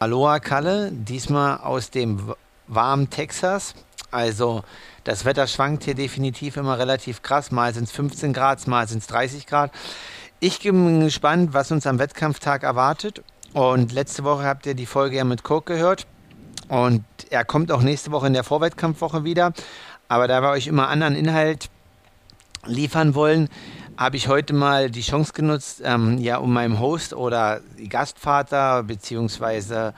Aloha Kalle, diesmal aus dem warmen Texas. Also das Wetter schwankt hier definitiv immer relativ krass. Mal sind es 15 Grad, mal sind es 30 Grad. Ich bin gespannt, was uns am Wettkampftag erwartet. Und letzte Woche habt ihr die Folge ja mit Kirk gehört. Und er kommt auch nächste Woche in der Vorwettkampfwoche wieder. Aber da wir euch immer anderen Inhalt liefern wollen, habe ich heute mal die Chance genutzt, ähm, ja, um meinem Host oder Gastvater beziehungsweise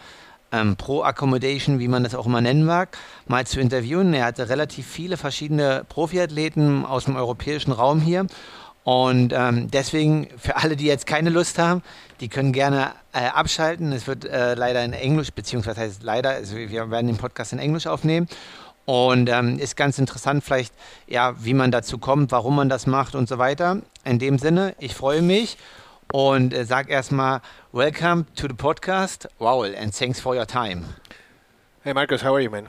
ähm, Pro Accommodation, wie man das auch immer nennen mag, mal zu interviewen. Er hatte relativ viele verschiedene Profiathleten aus dem europäischen Raum hier. Und ähm, deswegen, für alle, die jetzt keine Lust haben, die können gerne äh, abschalten. Es wird äh, leider in Englisch, beziehungsweise heißt leider, also wir werden den Podcast in Englisch aufnehmen. Und ähm, ist ganz interessant vielleicht, ja, wie man dazu kommt, warum man das macht und so weiter. In dem Sinne, ich freue mich und äh, sag erstmal Welcome to the podcast, Raul, and thanks for your time. Hey Marcus, how are you, man?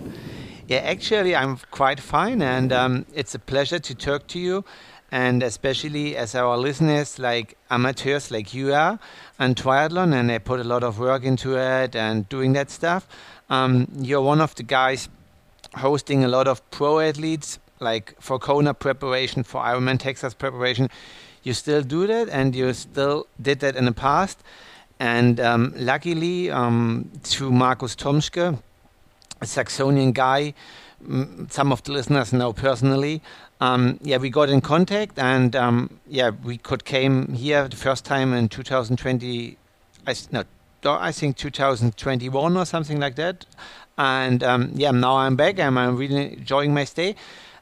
Yeah, actually, I'm quite fine, and um, it's a pleasure to talk to you, and especially as our listeners, like amateurs like you are, and triathlon, and they put a lot of work into it and doing that stuff. Um, you're one of the guys hosting a lot of pro athletes, like for Kona preparation, for Ironman Texas preparation. You still do that, and you still did that in the past. And um, luckily, um, to Markus Thomschke, a Saxonian guy, some of the listeners know personally. Um, yeah, we got in contact, and um, yeah, we could came here the first time in 2020. I, no, I think 2021 or something like that. And um, yeah, now I'm back and I'm really enjoying my stay.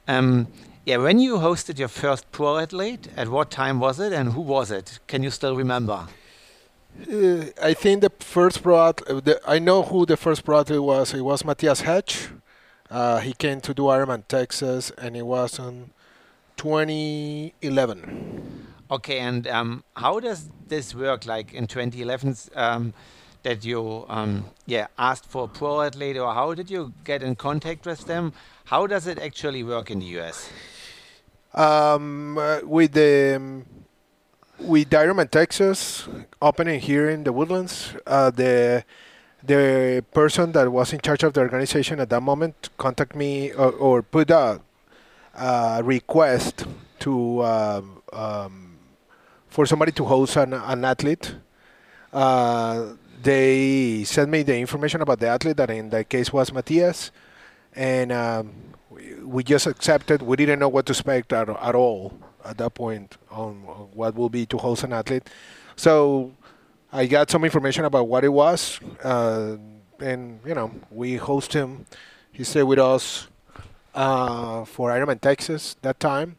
Um, yeah, when you hosted your first pro athlete, at what time was it and who was it? Can you still remember? Uh, I think the first pro the, I know who the first pro athlete was. It was Matthias Hecht. Uh, he came to do Ironman Texas and it was in 2011. Okay, and um, how does this work? Like in 2011, um, that you um, yeah asked for a pro athlete, or how did you get in contact with them? How does it actually work in the US? Um, uh, with the um, with Ironman Texas opening here in the Woodlands, uh, the the person that was in charge of the organization at that moment contacted me or, or put a, a, request to um, um, for somebody to host an, an athlete. Uh, they sent me the information about the athlete that in that case was Matthias, and um, we, just accepted. We didn't know what to expect at, at all at that point on, on what will be to host an athlete. So I got some information about what it was, uh, and you know we host him. He stayed with us uh, for Ironman Texas that time,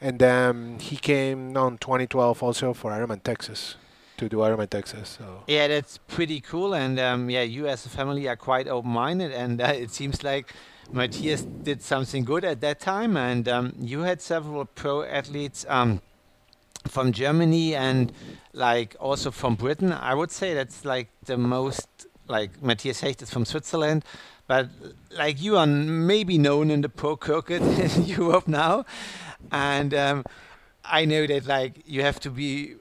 and then he came on 2012 also for Ironman Texas to do Ironman Texas. So yeah, that's pretty cool. And um, yeah, you as a family are quite open-minded, and uh, it seems like Matthias did something good at that time. And um, you had several pro athletes um, from Germany and like also from Britain. I would say that's like the most like Matthias Hecht is from Switzerland. But like you are maybe known in the pro circuit in Europe now, and um, I know that like you have to be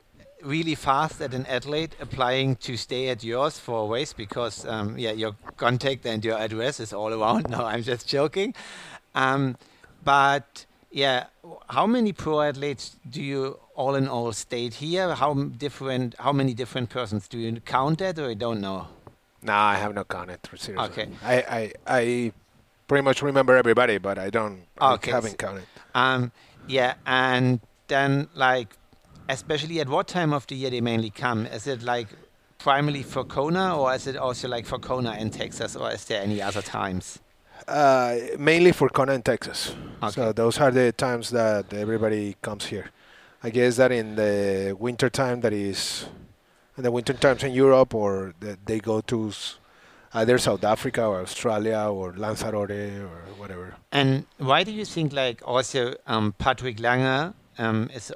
really fast at an athlete applying to stay at yours for a race because um, yeah your contact and your address is all around. No i'm just joking. Um, but yeah how many pro athletes do you all in all stayed here? How different how many different persons? Do you count that or you don't know? No i have not counted seriously. Okay. I i, I pretty much remember everybody but i don't okay. I haven't counted. Um, yeah and then like especially at what time of the year they mainly come? Is it like primarily for Kona, or is it also like for Kona in Texas, or is there any other times? Uh, mainly for Kona in Texas. Okay. So those are the times that everybody comes here. I guess that in the winter time, that is, in the winter times in Europe, or they go to either South Africa or Australia or Lanzarote or whatever. And why do you think like also um, Patrick Lange um, is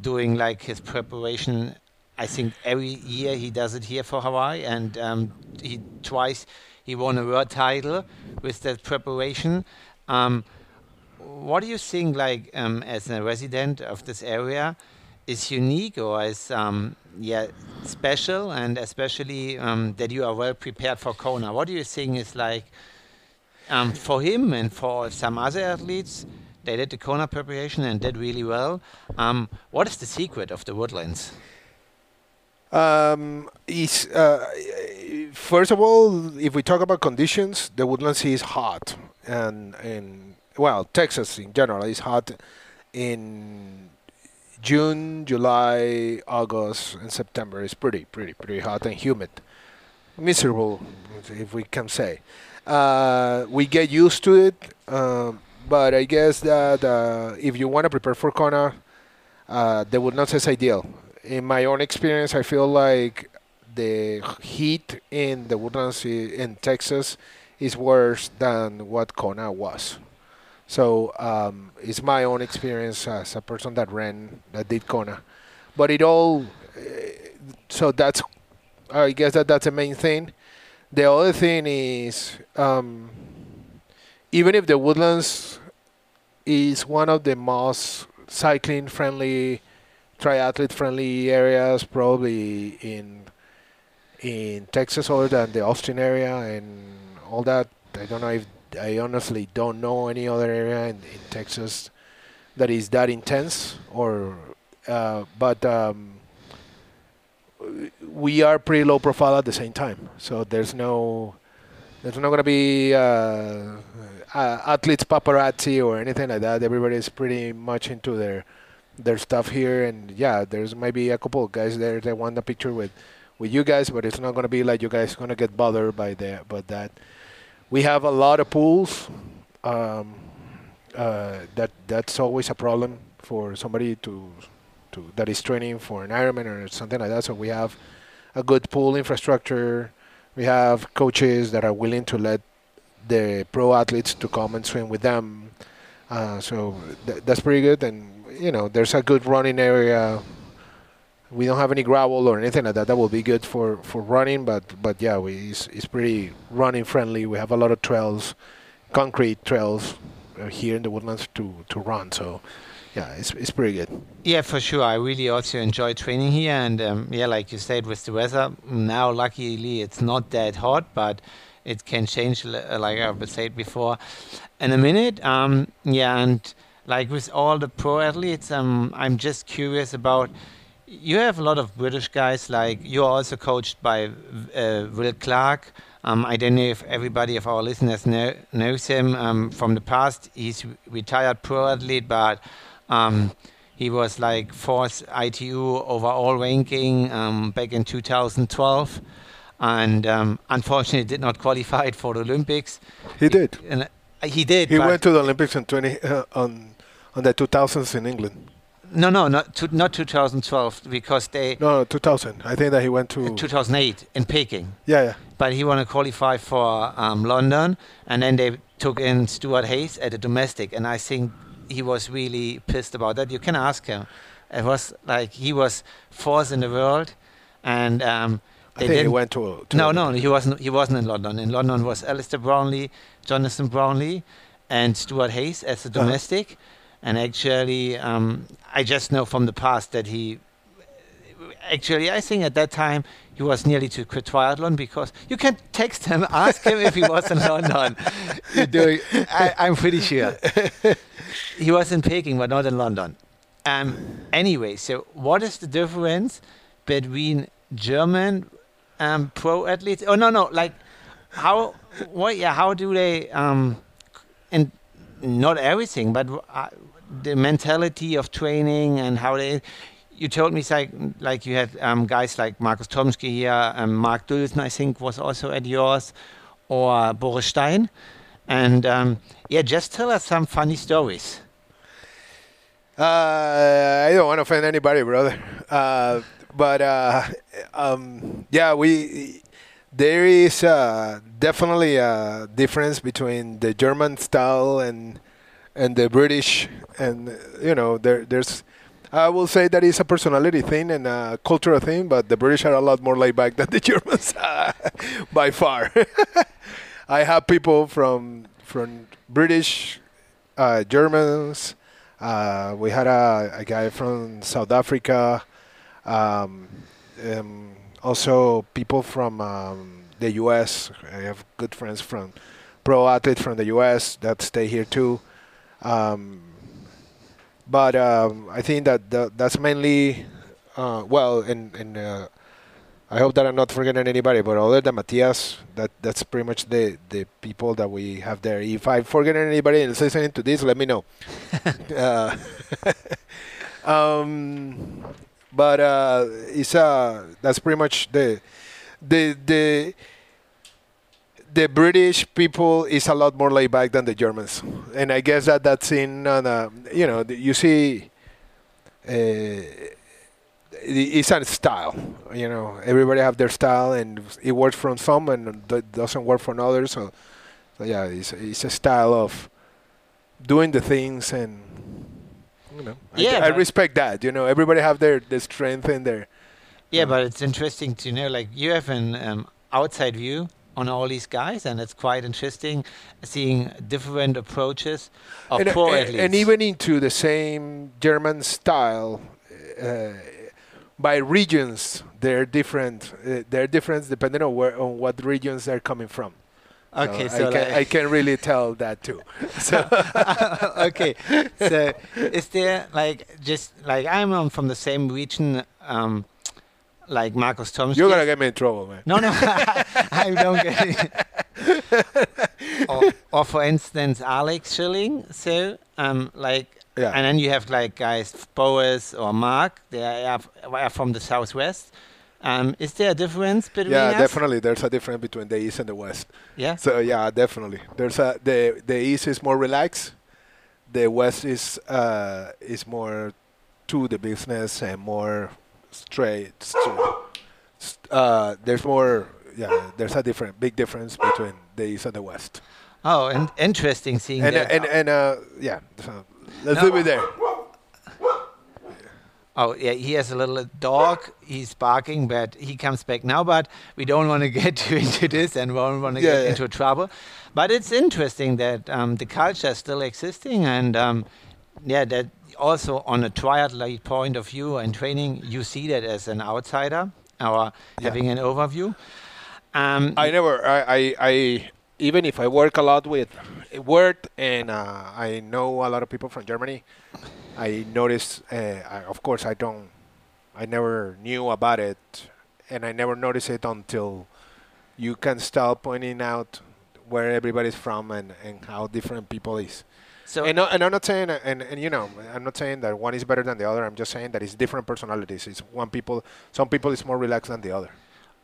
doing like his preparation. I think every year he does it here for Hawaii, and um, he twice he won a world title with that preparation. Um, what do you think, like um, as a resident of this area, is unique or is um, yeah special, and especially um, that you are well prepared for Kona. What do you think is like um, for him and for some other athletes? They did the Kona preparation and did really well. Um, what is the secret of the Woodlands? Um, is uh, first of all, if we talk about conditions, the Woodlands is hot, and and well, Texas in general is hot in June, July, August, and September. It's pretty, pretty, pretty hot and humid, miserable, if we can say. Uh, we get used to it, um, but I guess that uh, if you want to prepare for Kona, uh, the Woodlands is ideal in my own experience, I feel like the heat in the woodlands in Texas is worse than what Kona was. So um, it's my own experience as a person that ran that did Kona, but it all. Eh, so that's, I guess that that's the main thing. The other thing is, um, even if the woodlands is one of the most cycling friendly triathlete friendly areas probably in in Texas other than the Austin area and all that. I don't know if I honestly don't know any other area in, in Texas that is that intense or uh, but um, we are pretty low profile at the same time. So there's no there's not going to be uh, uh, athletes paparazzi or anything like that. Everybody's pretty much into their their stuff here, and yeah, there's maybe a couple of guys there that want a picture with with you guys, but it's not gonna be like you guys gonna get bothered by that. But that we have a lot of pools. Um, uh, that that's always a problem for somebody to to that is training for an Ironman or something like that. So we have a good pool infrastructure. We have coaches that are willing to let the pro athletes to come and swim with them. Uh, so th- that's pretty good, and you know, there's a good running area. We don't have any gravel or anything like that. That will be good for, for running, but but yeah, we it's, it's pretty running friendly. We have a lot of trails, concrete trails uh, here in the woodlands to, to run. So yeah, it's it's pretty good. Yeah, for sure. I really also enjoy training here, and um, yeah, like you said, with the weather now, luckily it's not that hot, but it can change, like I said before, in a minute. Um, yeah, and like with all the pro athletes, um, I'm just curious about. You have a lot of British guys, like you're also coached by uh, Will Clarke. Um, I don't know if everybody of our listeners know, knows him um, from the past. He's retired pro athlete, but um, he was like fourth ITU overall ranking um, back in 2012, and um, unfortunately did not qualify for the Olympics. He did. And, uh, he did. He went to the Olympics in 20 uh, on on the 2000s in England. No, no, not to, not 2012 because they. No, no, 2000. I think that he went to 2008 in Peking. Yeah, yeah. But he wanted to qualify for um, London, and then they took in Stuart Hayes at a domestic, and I think he was really pissed about that. You can ask him. It was like he was fourth in the world, and um, I think he went to, to no, no, he wasn't. He wasn't in London. In London was Alistair Brownlee, Jonathan Brownlee, and Stuart Hayes as a uh-huh. domestic. Uh-huh and actually, um, I just know from the past that he. Actually, I think at that time he was nearly to quit triathlon because you can text him, ask him if he was in London. You're doing, I, I'm pretty sure he was in Peking, but not in London. Um, anyway, so what is the difference between German um, pro athletes? Oh no, no, like how? What? Yeah, how do they? Um, and not everything, but uh, the mentality of training and how they. You told me like like you had um, guys like Markus Thomschke here, and Mark Dülsen, I think was also at yours, or Boris Stein, and um, yeah, just tell us some funny stories. Uh, I don't want to offend anybody, brother. Uh, but uh, um, yeah, we there is uh, definitely a difference between the German style and and the British, and you know, there there's. I will say that it's a personality thing and a cultural thing, but the British are a lot more laid back than the Germans, by far. I have people from from British, uh, Germans, Uh, we had a, a guy from South Africa. Um, um, also, people from um, the U.S. I have good friends from pro athletes from the U.S. that stay here too. Um, but um, I think that the, that's mainly uh, well, in in uh, I hope that I'm not forgetting anybody, but other than Matias, that that's pretty much the the people that we have there. If I forget anybody and listening to this, let me know. uh, um, but uh, it's uh, that's pretty much the the the the British people is a lot more laid back than the Germans, and I guess that that's in uh, you know you see. Uh, it's a style. You know, everybody have their style, and it works for some, and doesn't work for others. So, so yeah, it's it's a style of doing the things, and you know, yeah, I, I respect that. You know, everybody have their their strength and their. Yeah, but it's interesting to know, like you have an um, outside view on all these guys, and it's quite interesting seeing different approaches of and, and, athletes. and even into the same German style. Uh, by regions, they're different. Uh, they're different depending on where on what regions they're coming from. Okay, so, so, I, can, like I can really tell that too. So okay, so is there like just like I'm from the same region, um, like Marcus Thomas? you're gonna get me in trouble, man. No, no, I don't get it. or, or for instance, Alex Schilling. So, um, like, Yeah. and then you have like guys Boris or Mark. They are, are from the southwest. Um, is there a difference between yeah, us? definitely. There's a difference between the east and the west. Yeah. So yeah, definitely. There's a the the east is more relaxed. The west is uh, is more to the business and more straight. Uh, there's more. Yeah, there's a different big difference between the east and the west. Oh, and interesting seeing And uh, that. and and uh, yeah. So let's No. leave it there. Oh yeah, he has a little dog. He's barking, but he comes back now. But we don't want to get too into this and we don't want to Yeah, get yeah. into trouble. But it's interesting that um, the culture is still existing, and um, yeah, that also on a triathlete point of view and training, you see that as an outsider or having an overview. Um, I never. I, I even if I work a lot with Word and uh, I know a lot of people from Germany, I notice. Uh, I, of course, I don't. I never knew about it, and I never noticed it until you can start pointing out where everybody's from and, and how different people is. so And, no- and I'm not saying, and, and you know, I'm not saying that one is better than the other. I'm just saying that it's different personalities. It's one people. Some people is more relaxed than the other.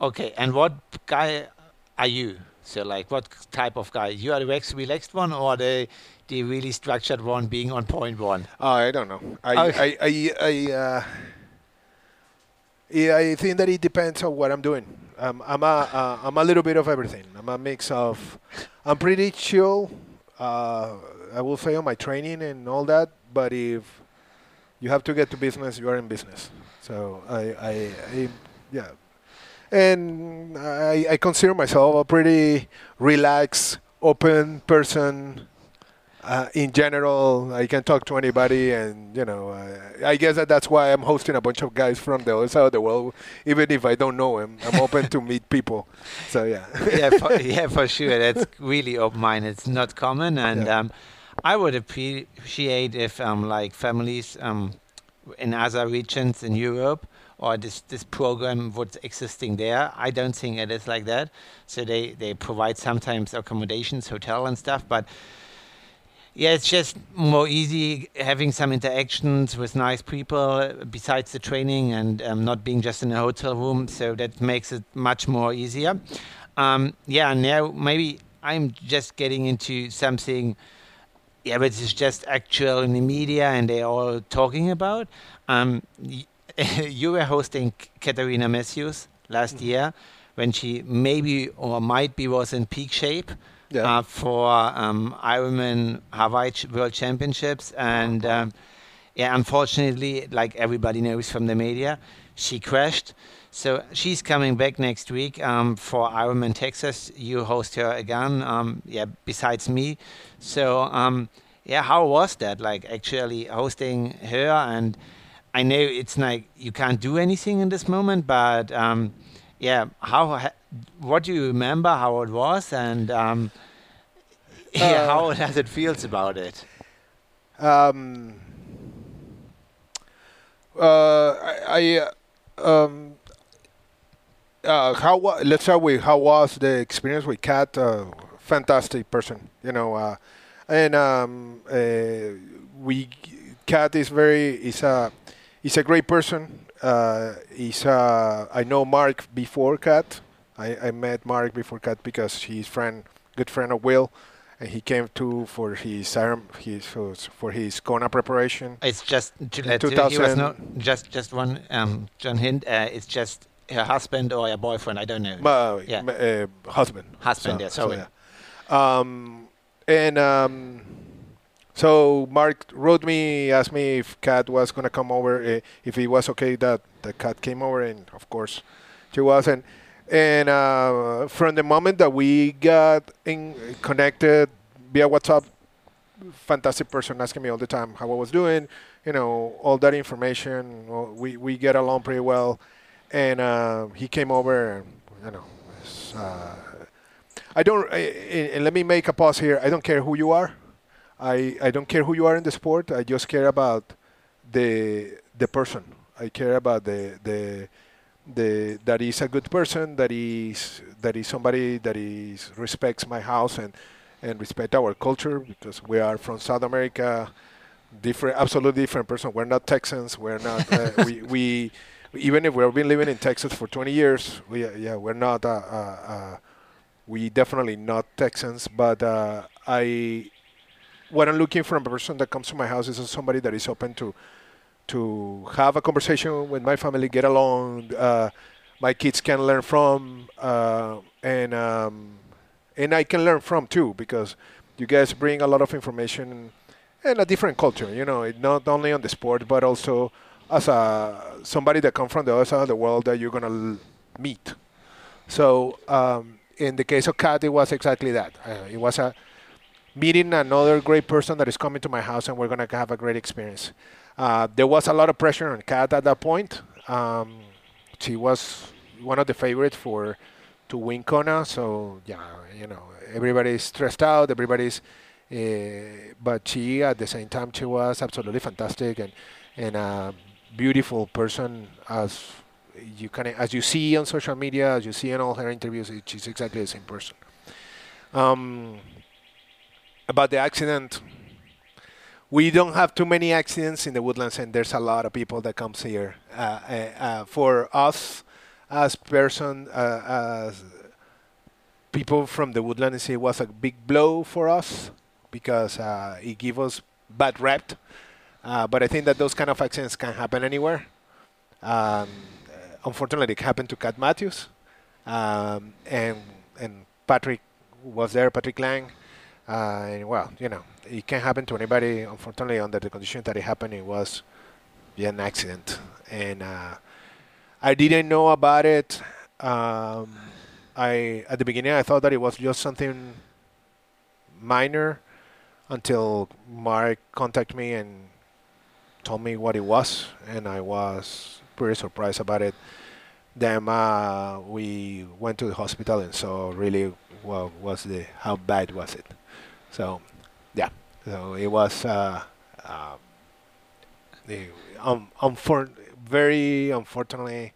okay, and what guy are you? So like, what type of guy? You are the relaxed, relaxed one, or the the really structured one, being on point one? Oh, I don't know. I Okay. I I, I uh, yeah, I think that it depends on what I'm doing. Um, I'm a uh, I'm a little bit of everything. I'm a mix of. I'm pretty chill. Uh, I will say on my training and all that. But if you have to get to business, you are in business. So I I, I yeah, and I I consider myself a pretty relaxed, open person uh, in general, I can talk to anybody, and you know, uh, I guess that that's why I'm hosting a bunch of guys from the other side of the world. Even if I don't know them, I'm open to meet people. So yeah, yeah, for, yeah, for sure. That's really open-minded. It's not common, and Yeah. um, I would appreciate if um, like families um, in other regions in Europe or this this program was existing there. I don't think it is like that. So they they provide sometimes accommodations, hotel and stuff, but. Yeah, it's just more easy having some interactions with nice people besides the training and um, not being just in a hotel room. So that makes it much more easier. Um, yeah, now maybe I'm just getting into something. Yeah, but it's just actual in the media and they're all talking about. Um, you were hosting Katrina Matthews last year when she maybe or might be was in peak shape yeah. uh, for um, Ironman Hawaii Ch- World Championships, and um, yeah, unfortunately, like everybody knows from the media, she crashed. So she's coming back next week um, for Ironman Texas. You host her again, um, yeah. Besides me, so um, yeah, how was that? Like actually hosting her, and I know it's like you can't do anything in this moment, but um, yeah, how? What do you remember? How it was, and um, yeah, Uh, how does it feels about it? Um, uh, I, I uh, um, uh, how wa- let's start with how was the experience with Kat? Uh, fantastic person, you know, uh, and um, uh, we Kat is very is a is a great person. Uh, he's uh, I know Mark before Kat. I, I met Mark before Kat because he's friend, good friend of Will and he came to for his arm his for his Kona preparation. It's just to let he 2000 was not just just one um, John Hint. Uh, it's just her husband or her boyfriend. I don't know. Uh, Yeah. uh, husband. Husband, yeah, sorry. yeah. Um, and um, so Mark wrote me, asked me if Kat was gonna come over, uh, if it was okay that the Kat came over, and of course, she wasn't. and uh, from the moment that we got in connected via WhatsApp, fantastic person asking me all the time how I was doing, you know, all that information. We we get along pretty well, and uh, he came over, and you know, uh, I don't. And let me make a pause here. I don't care who you are. I I don't care who you are in the sport. I just care about the the person. I care about the the the that he's a good person. That he's that is somebody that is respects my house and and respect our culture because we are from South America. Different, absolutely different person. We're not Texans. We're not. Uh, we we even if we've been living in Texas for 20 years, we yeah we're not. Uh, uh, uh, we definitely not Texans, but uh, I what I'm looking for a person that comes to my house is somebody that is open to to have a conversation with my family, get along. Uh, my kids can learn from, and um, and I can learn from too because you guys bring a lot of information and a different culture. You know, not only on the sport but also as a somebody that come from the other side of the world that you're gonna meet. So um, in the case of Kat, it was exactly that. Uh, it was a meeting another great person that is coming to my house, and we're gonna have a great experience. Uh, there was a lot of pressure on Kat at that point. Um, she was one of the favorites for to win Kona, so yeah, you know, everybody's stressed out. Everybody's, uh, but she at the same time she was absolutely fantastic and and a beautiful person as you can as you see on social media, as you see in all her interviews, she's exactly the same person. Um, about the accident, we don't have too many accidents in the woodlands, and there's a lot of people that comes here. Uh, uh, uh, for us, as person, uh, as people from the woodlands, it was a big blow for us because uh, it gave us bad rep. Uh, but I think that those kind of accidents can happen anywhere. Um, unfortunately, it happened to Kat Matthews, um, and and Patrick was there, Patrick Lang. Uh, and well, you know, it can happen to anybody. Unfortunately, under the conditions that it happened, it was yeah, an accident, and uh, I didn't know about it. Um, I at the beginning I thought that it was just something minor, until Mark contacted me and told me what it was, and I was pretty surprised about it. Then uh, we went to the hospital and saw really what was the how bad was it. So yeah, so it was uh, the um, unfor- very unfortunately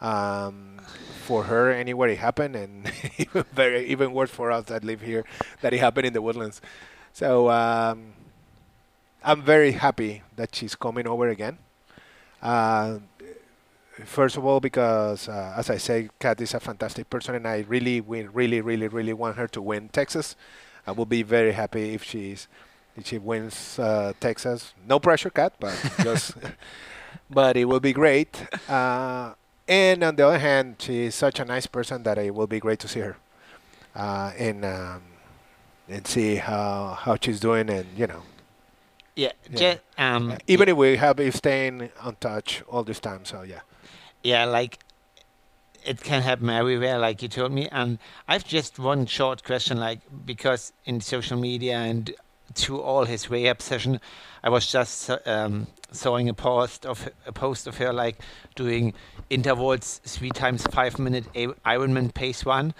um, for her anywhere it happened, and even very even worse for us that live here that it happened in the woodlands. So um, I'm very happy that she's coming over again. Uh, first of all, because uh, as I say, Kat is a fantastic person, and I really, we really, really, really want her to win Texas. I will be very happy if she's if she wins uh, Texas. No pressure, Kat, but just but it will be great. Uh, and on the other hand, she is such a nice person that it will be great to see her uh, and um, and see how how she's doing, and you know, Yeah, Yeah. um, even if we have been staying on touch all this time. So yeah. yeah, like it can happen everywhere, like you told me. And I've just one short question, like because in social media and to all his rehab session. I was just um, sawing a post of a post of her like doing intervals three times five minute Ironman pace one,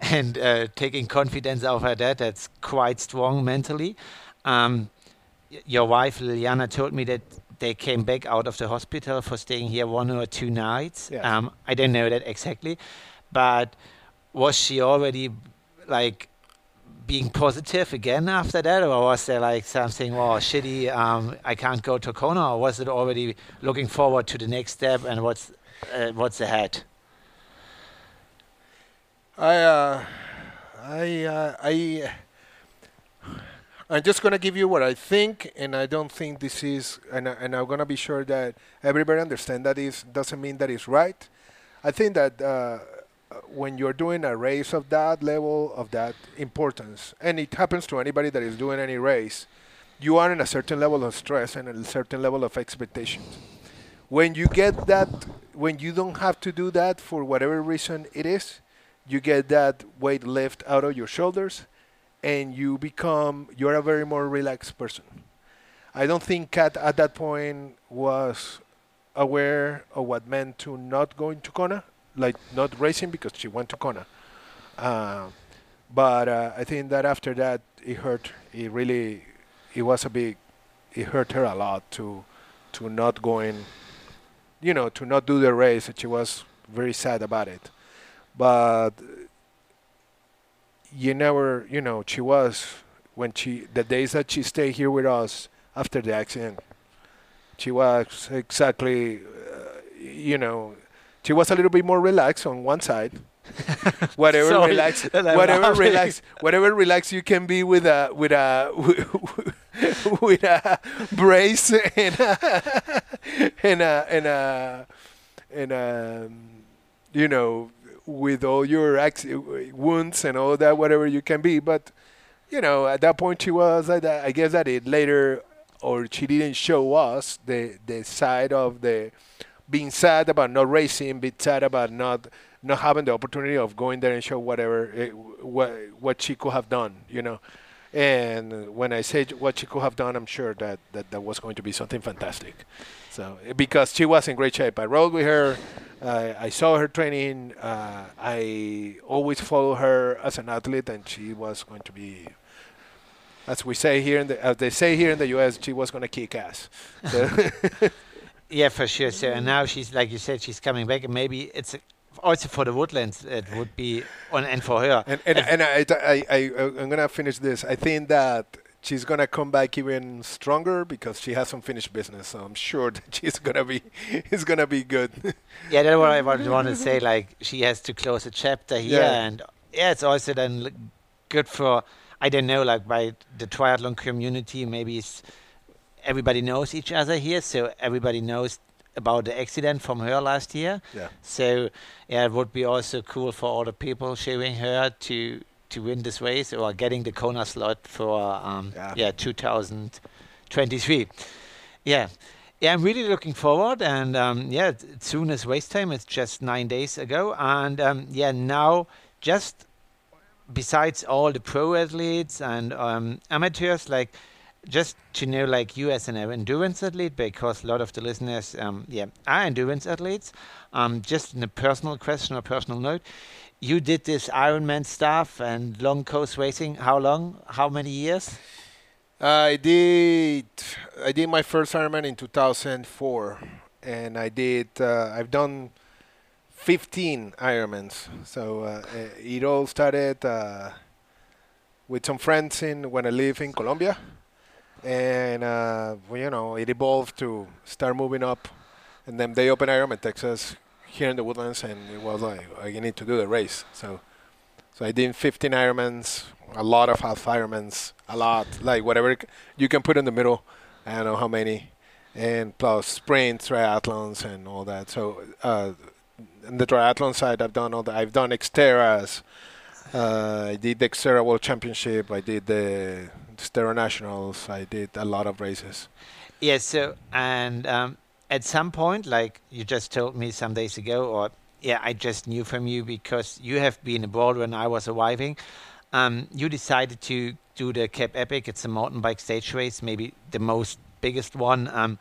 and uh, taking confidence out of that. That's quite strong mentally. Um, your wife Liliana told me that they came back out of the hospital for staying here one or two nights. Yes. Um, I don't know that exactly, but was she already like being positive again after that, or was there like something, oh, shitty, um, I can't go to Kona, or was it already looking forward to the next step and what's uh, what's ahead? I, uh, I, uh, I, I'm just gonna give you what I think, and I don't think this is, and, and I'm gonna be sure that everybody understand that is doesn't mean that it's right. I think that uh, when you're doing a race of that level of that importance, and it happens to anybody that is doing any race, you are in a certain level of stress and a certain level of expectations. When you get that, when you don't have to do that for whatever reason it is, you get that weight lift out of your shoulders, and you become you're a very more relaxed person. I don't think Kat at that point was aware of what meant to not going to Kona like not racing because she went to Kona. Uh, but uh, I think that after that, it hurt. It really, it was a big, it hurt her a lot to, to not going, you know, to not do the race. She was very sad about it. But you never, you know, she was when she the days that she stayed here with us after the accident. She was exactly, uh, you know, she was a little bit more relaxed on one side. whatever Sorry, relax, whatever laughing. relax, whatever relax you can be with a with a with a brace and a and a and a, and a you know with all your acc- wounds and all that whatever you can be but you know at that point she was I, I guess that it later or she didn't show us the the side of the being sad about not racing, being sad about not not having the opportunity of going there and show whatever eh, what what she could have done, you know. And when I say what she could have done, I'm sure that that, that was going to be something fantastic. So because she was in great shape, I rode with her. Uh, I saw her training. Uh, I always follow her as an athlete, and she was going to be, as we say here in the, as they say here in the U.S., she was going to kick ass. So Yeah, for sure. So and now she's like you said, she's coming back, and maybe it's also for the woodlands. It would be on and for her. And and, and I, I, I, I'm gonna finish this. I think that she's gonna come back even stronger because she has some finished business. So I'm sure that she's gonna be, it's gonna be good. Yeah, that's what I want, want to say. Like she has to close a chapter here, Yeah. and yeah, it's also then good for I don't know, like by the triathlon community. Maybe it's, everybody knows each other here, so everybody knows about the accident from her last year. yeah. So yeah, it would be also cool for all the people showing her to to win this race or getting the Kona slot for um, Yeah. yeah 2023. Yeah. Yeah, I'm really looking forward, and um, yeah, it's- soon as race time, it's just nine days ago, and um, yeah, now just besides all the pro athletes and um, amateurs, like just to know, like you as an endurance athlete, because a lot of the listeners, um, yeah, are endurance athletes. Um, just in a personal question or personal note, you did this Ironman stuff and long course racing. How long? How many years? I did. I did my first Ironman in 2004, and I did. Uh, I've done 15 Ironmans. So uh, it all started uh, with some friends in when I live in Colombia, and uh, well, you know it evolved to start moving up, and then they opened Ironman Texas here in the Woodlands, and it was like oh, you need to do the race. So so I did 15 Ironmans, a lot of half Ironmans, a lot, like whatever you can put in the middle. I don't know how many, and plus sprint triathlons and all that. So uh, on the triathlon side, I've done all that. I've done Xterras. Uh, I did the Xterra World Championship. I did the Xterra Nationals. I did a lot of races. Yes. So, and um, at some point, like you just told me some days ago, or yeah, I just knew from you because you have been abroad when I was arriving. um, you decided to do the Cape Epic. It's a mountain bike stage race, maybe the most biggest one. Um,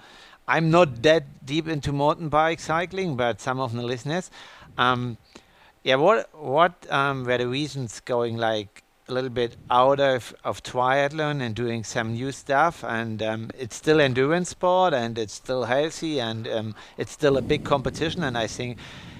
I'm not that deep into mountain bike cycling, but some of the listeners. Um, yeah, what what um, were the reasons going like a little bit out of, of triathlon and doing some new stuff? And um, it's still endurance sport, and it's still healthy, and um, it's still a big competition. And I think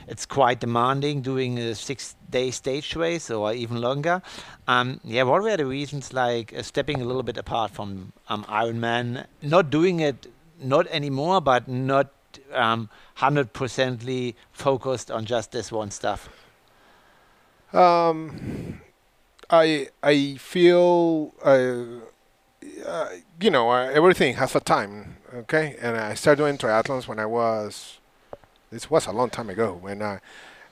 it's quite demanding doing a six-day stage race or even longer. Um, yeah, what were the reasons like uh, stepping a little bit apart from um, Ironman, not doing it not anymore, but not um, 100%ly focused on just this one stuff? Um, I I feel uh, uh, you know uh, everything has a time, okay? And I started doing triathlons when I was this was a long time ago when I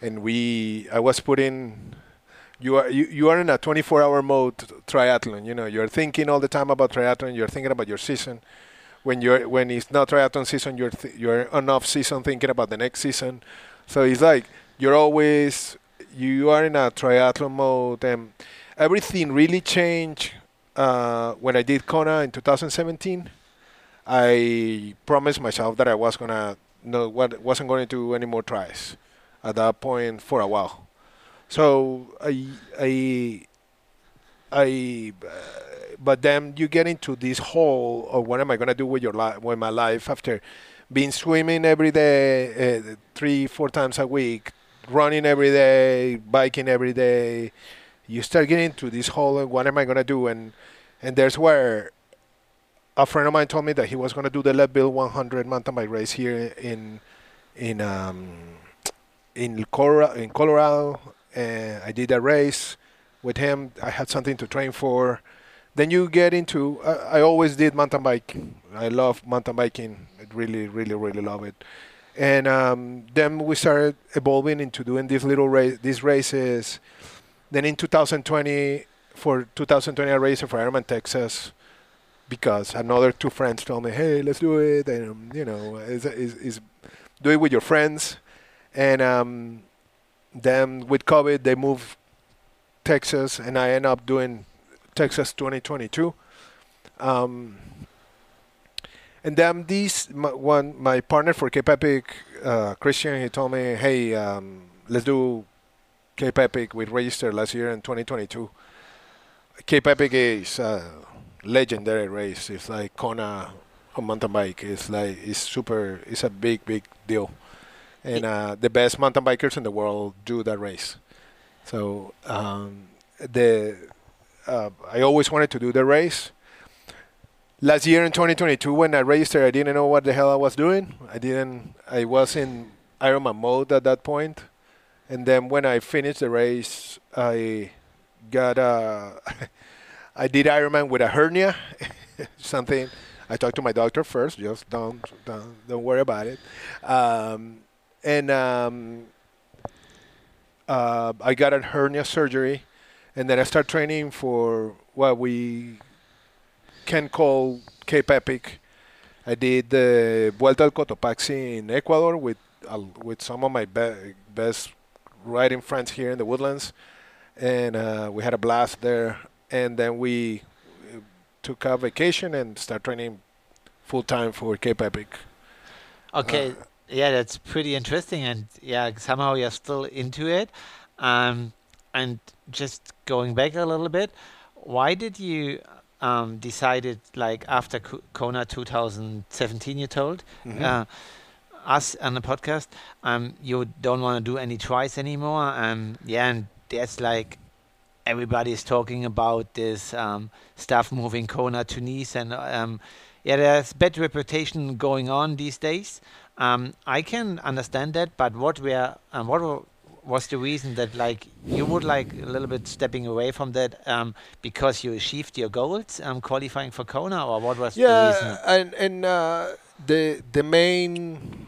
and we I was putting you are you, you are in a 24 hour mode triathlon you know you're thinking all the time about triathlon you're thinking about your season when you're when it's not triathlon season, you're th- you're on off season thinking about the next season. So it's like you're always you are in a triathlon mode, and everything really changed uh, when I did Kona in 2017. I promised myself that I was gonna no what wasn't going to do any more tries at that point for a while. So I I I. Uh, but then you get into this hole of what am I to do with your life, with my life after being swimming every day, uh, three, four times a week, running every day, biking every day. You start getting into this hole of what am I going to do, and and there's where a friend of mine told me that he was going to do the Leadville 100 mountain bike race here in in um, in Colorado. In Colorado, and I did a race with him. I had something to train for. Then you get into uh, i always did mountain biking i love mountain biking. I really really really love it. And um, then we started evolving into doing these little race these races then in 2020 for 2020 i raced for ironman texas because another two friends told me hey let's do it and um, you know is, is, is do it with your friends and um, then with covid they moved texas and i end up doing Texas 2022. Um, and then this one my partner for Cape Epic, uh, Christian, he told me, hey, um, let's do Cape Epic. We registered last year in 2022. Cape Epic is a legendary race. It's like Kona on mountain bike. It's like it's super. It's a big big deal, and uh, the best mountain bikers in the world do that race. So um, the uh, I always wanted to do the race. Last year in 2022, when I registered, I didn't know what the hell I was doing. I didn't. I was in Ironman mode at that point, and then when I finished the race, I got a. I did Ironman with a hernia, something. I talked to my doctor first. Just don't don't, don't worry about it. Um, and um, uh, I got a hernia surgery and then I start training for what we can call Cape Epic. I did the Vuelta al Cotopaxi in Ecuador with uh, with some of my be- best riding friends here in the Woodlands, and uh, we had a blast there. And then we took a vacation and start training full time for Cape Epic. Okay, uh, yeah, that's pretty interesting, and yeah, somehow you're still into it. Um, and just going back a little bit, why did you um, decided like after Kona 2017? You told mm-hmm. uh, us on the podcast, um, you don't want to do any tries anymore. Um, yeah, and that's like everybody is talking about this um, stuff moving Kona to Nice, and um, yeah, there's bad reputation going on these days. Um, I can understand that, but what were um, what was the reason that like you would like a little bit stepping away from that um, because you achieved your goals um, qualifying for Kona or what was yeah, the reason? and and uh, the the main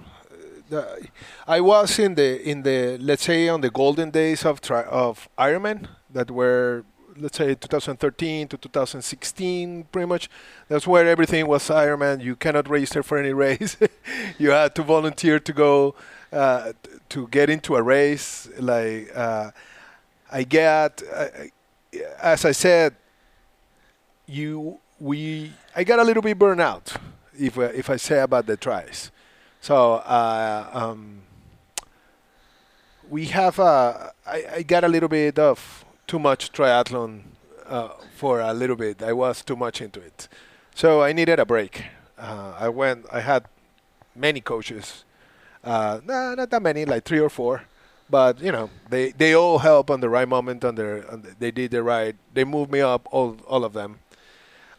the, I was in the in the let's say on the golden days of tri- of Ironman that were let's say 2013 to 2016 pretty much that's where everything was Ironman you cannot register for any race you had to volunteer to go uh, to get into a race. Like uh, I get, I, as I said, you we I got a little bit burnout if if I say about the tries. So uh, um, we have uh, I, I got a little bit of too much triathlon uh, for a little bit. I was too much into it, so I needed a break. Uh, I went. I had many coaches. Uh, nah, not that many, like three or four. But you know, they, they all help on the right moment. On their, on the, they did the right. They moved me up, all all of them.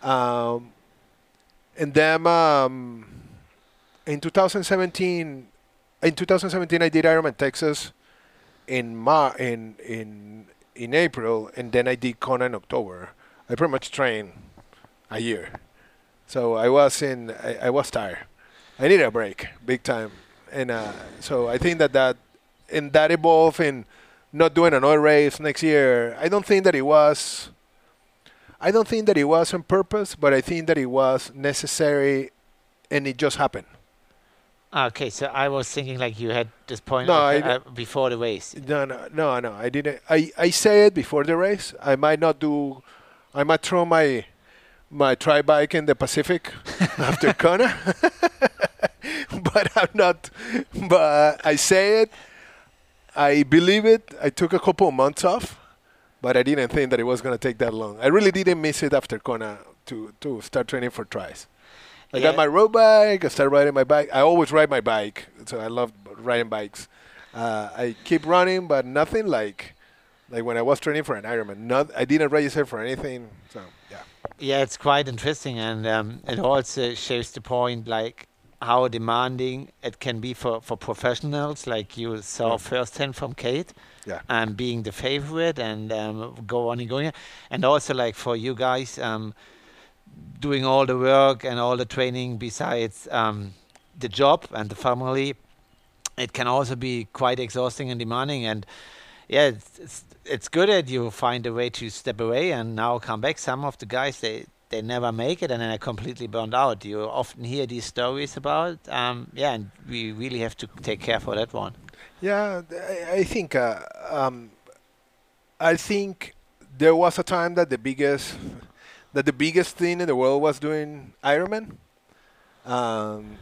Um, and then um, in 2017, in 2017, I did Ironman Texas in Mar in in in April, and then I did Kona in October. I pretty much trained a year, so I was in. I, I was tired. I needed a break, big time, and uh, so I think that that and that evolved in not doing another race next year. I don't think that it was. I don't think that it was on purpose, but I think that it was necessary, and it just happened. Okay, so I was thinking like you had this point No, uh, before the race. No, no, no, no. I didn't. I, I say it before the race. I might not do. I might throw my my tri bike in the Pacific after Kona, but I'm not. But I say it. I believe it. I took a couple of months off, but I didn't think that it was going to take that long. I really didn't miss it after Kona to to start training for tries. I Yeah. got my road bike. I started riding my bike. I always ride my bike, so I love riding bikes. Uh, I keep running, but nothing like like when I was training for an Ironman. Not I didn't register for anything. So yeah, Yeah, it's quite interesting, and um, it also shows the point like how demanding it can be for, for professionals, like you saw Yeah. firsthand from Kat, yeah, um, being the favorite and um, go on and going, and also like for you guys um, doing all the work and all the training besides um, the job and the family. It can also be quite exhausting and demanding, and yeah, it's, it's it's good that you find a way to step away and now come back. Some of the guys they they never make it and then are completely burned out. You often hear these stories about, um, yeah, and we really have to take care for that one. yeah. I, think uh, um, I think there was a time that the biggest that the biggest thing in the world was doing Ironman. Um,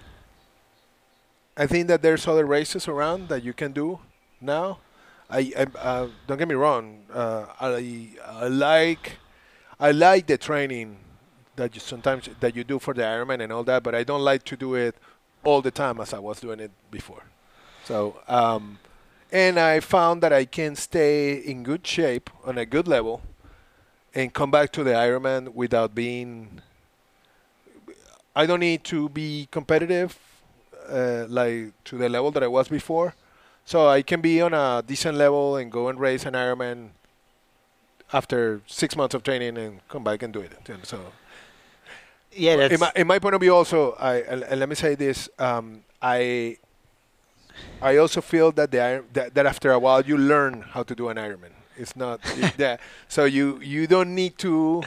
I think that there's other races around that you can do now. I, I uh, don't get me wrong. Uh, I, I like I like the training that you sometimes that you do for the Ironman and all that, but I don't like to do it all the time as I was doing it before. So, um, and I found that I can stay in good shape on a good level and come back to the Ironman without being. I don't need to be competitive, uh, like to the level that I was before. So I can be on a decent level and go and race an Ironman after six months of training and come back and do it. And so Yeah, that's in my, in my point of view, also, I and let me say this: um, I I also feel that the that, that after a while you learn how to do an Ironman. It's not it- that so you you don't need to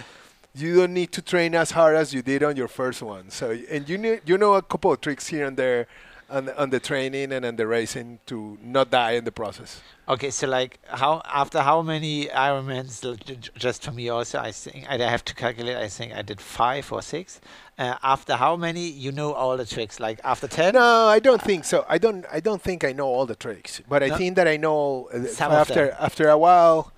you don't need to train as hard as you did on your first one. So and you know you know a couple of tricks here and there on the, on the training and on the racing to not die in the process. Okay, so like how after how many Ironmans? l- j- j- Just for me also, I think I have to calculate. I think I did five or six. Uh, after how many, you know all the tricks? Like after ten? No, I don't think so. I don't. I don't think I know all the tricks, but I think that I know uh, Some after after a while.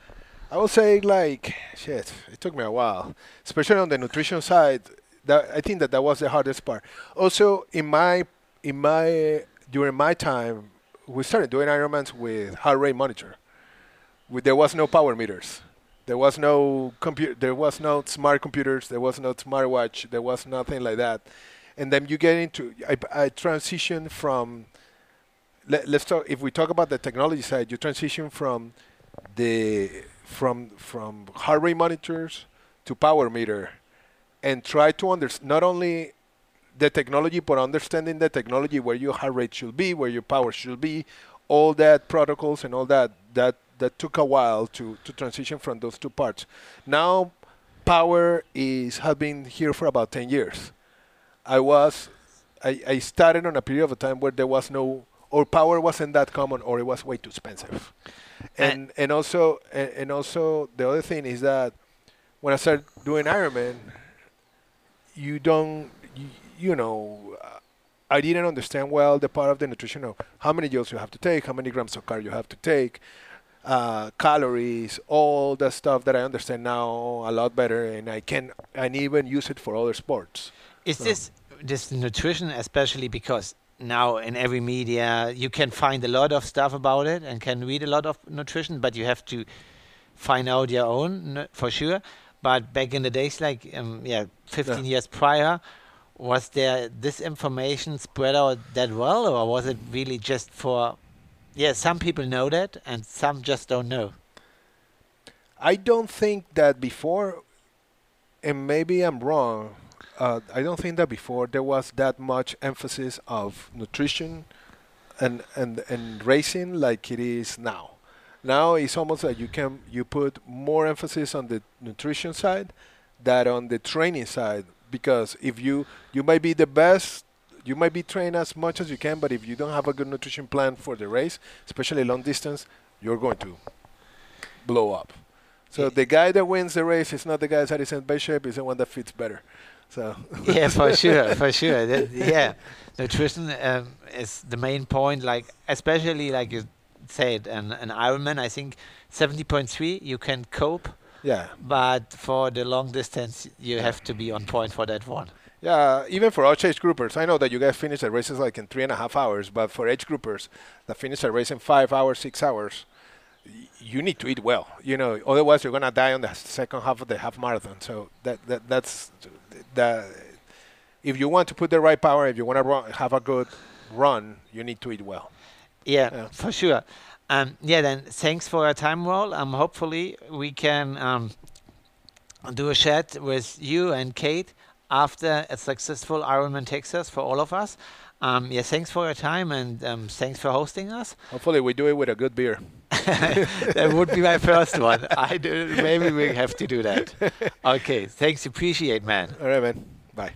I will say like shit. It took me a while, especially on the nutrition side. That I think that that was the hardest part. Also, in my in my during my time, we started doing Ironmans with heart rate monitor. With, there was no power meters. There was no computer. There was no smart computers. There was no smartwatch. There was nothing like that. And then you get into. I, I transition from. Let, let's talk. If we talk about the technology side, you transition from the from from heart rate monitors to power meter, and try to understand not only the technology, but understanding the technology where your heart rate should be, where your power should be, all that protocols and all that that that took a while to to transition from those two parts. Now, power is has been here for about ten years. I was I, I started on a period of time where there was no or power wasn't that common or it was way too expensive. And and also and, and also the other thing is that when I started doing Ironman, you don't, you, you know, uh, I didn't understand well the part of the nutrition of how many joules you have to take, how many grams of carb you have to take, uh, calories, all the stuff that I understand now a lot better, and I can and even use it for other sports. Is this this nutrition especially because now in every media you can find a lot of stuff about it and can read a lot of nutrition, but you have to find out your own for sure. But back in the days, like um, yeah, 15 Yeah. years prior, was there this information spread out that well, or was it really just for? Yeah, some people know that, and some just don't know. I don't think that before, and maybe I'm wrong. Uh, I don't think that before there was that much emphasis of nutrition and and and racing like it is now. Now it's almost like you can you put more emphasis on the nutrition side than on the training side because if you you might be the best you might be trained as much as you can but if you don't have a good nutrition plan for the race especially long distance you're going to blow up so Yeah. the guy that wins the race is not the guy that is in best shape is the one that fits better so yeah, for sure, for sure. That, yeah, nutrition um, is the main point. Like, especially like you said, an an Ironman. I think seventy point three you can cope, yeah but for the long distance you have to be on point for that one. Yeah, even for us age groupers, I know that you guys finish the races like in three and a half hours, but for age groupers that finish a race in five hours, six hours, you need to eat well. You know, otherwise you're gonna die on the second half of the half marathon. So that, that that's that. If you want to put the right power, if you want to have a good run, you need to eat well. Yeah, Yeah. for sure. Um, yeah, then thanks for your time, Raúl. Um, hopefully we can um, do a chat with you and Kat after a successful Ironman Texas for all of us. Um, yeah, thanks for your time and um, thanks for hosting us. Hopefully, we do it with a good beer. that would be my first one. I do, maybe we have to do that. Okay, thanks. Appreciate, man. All right, man. Bye.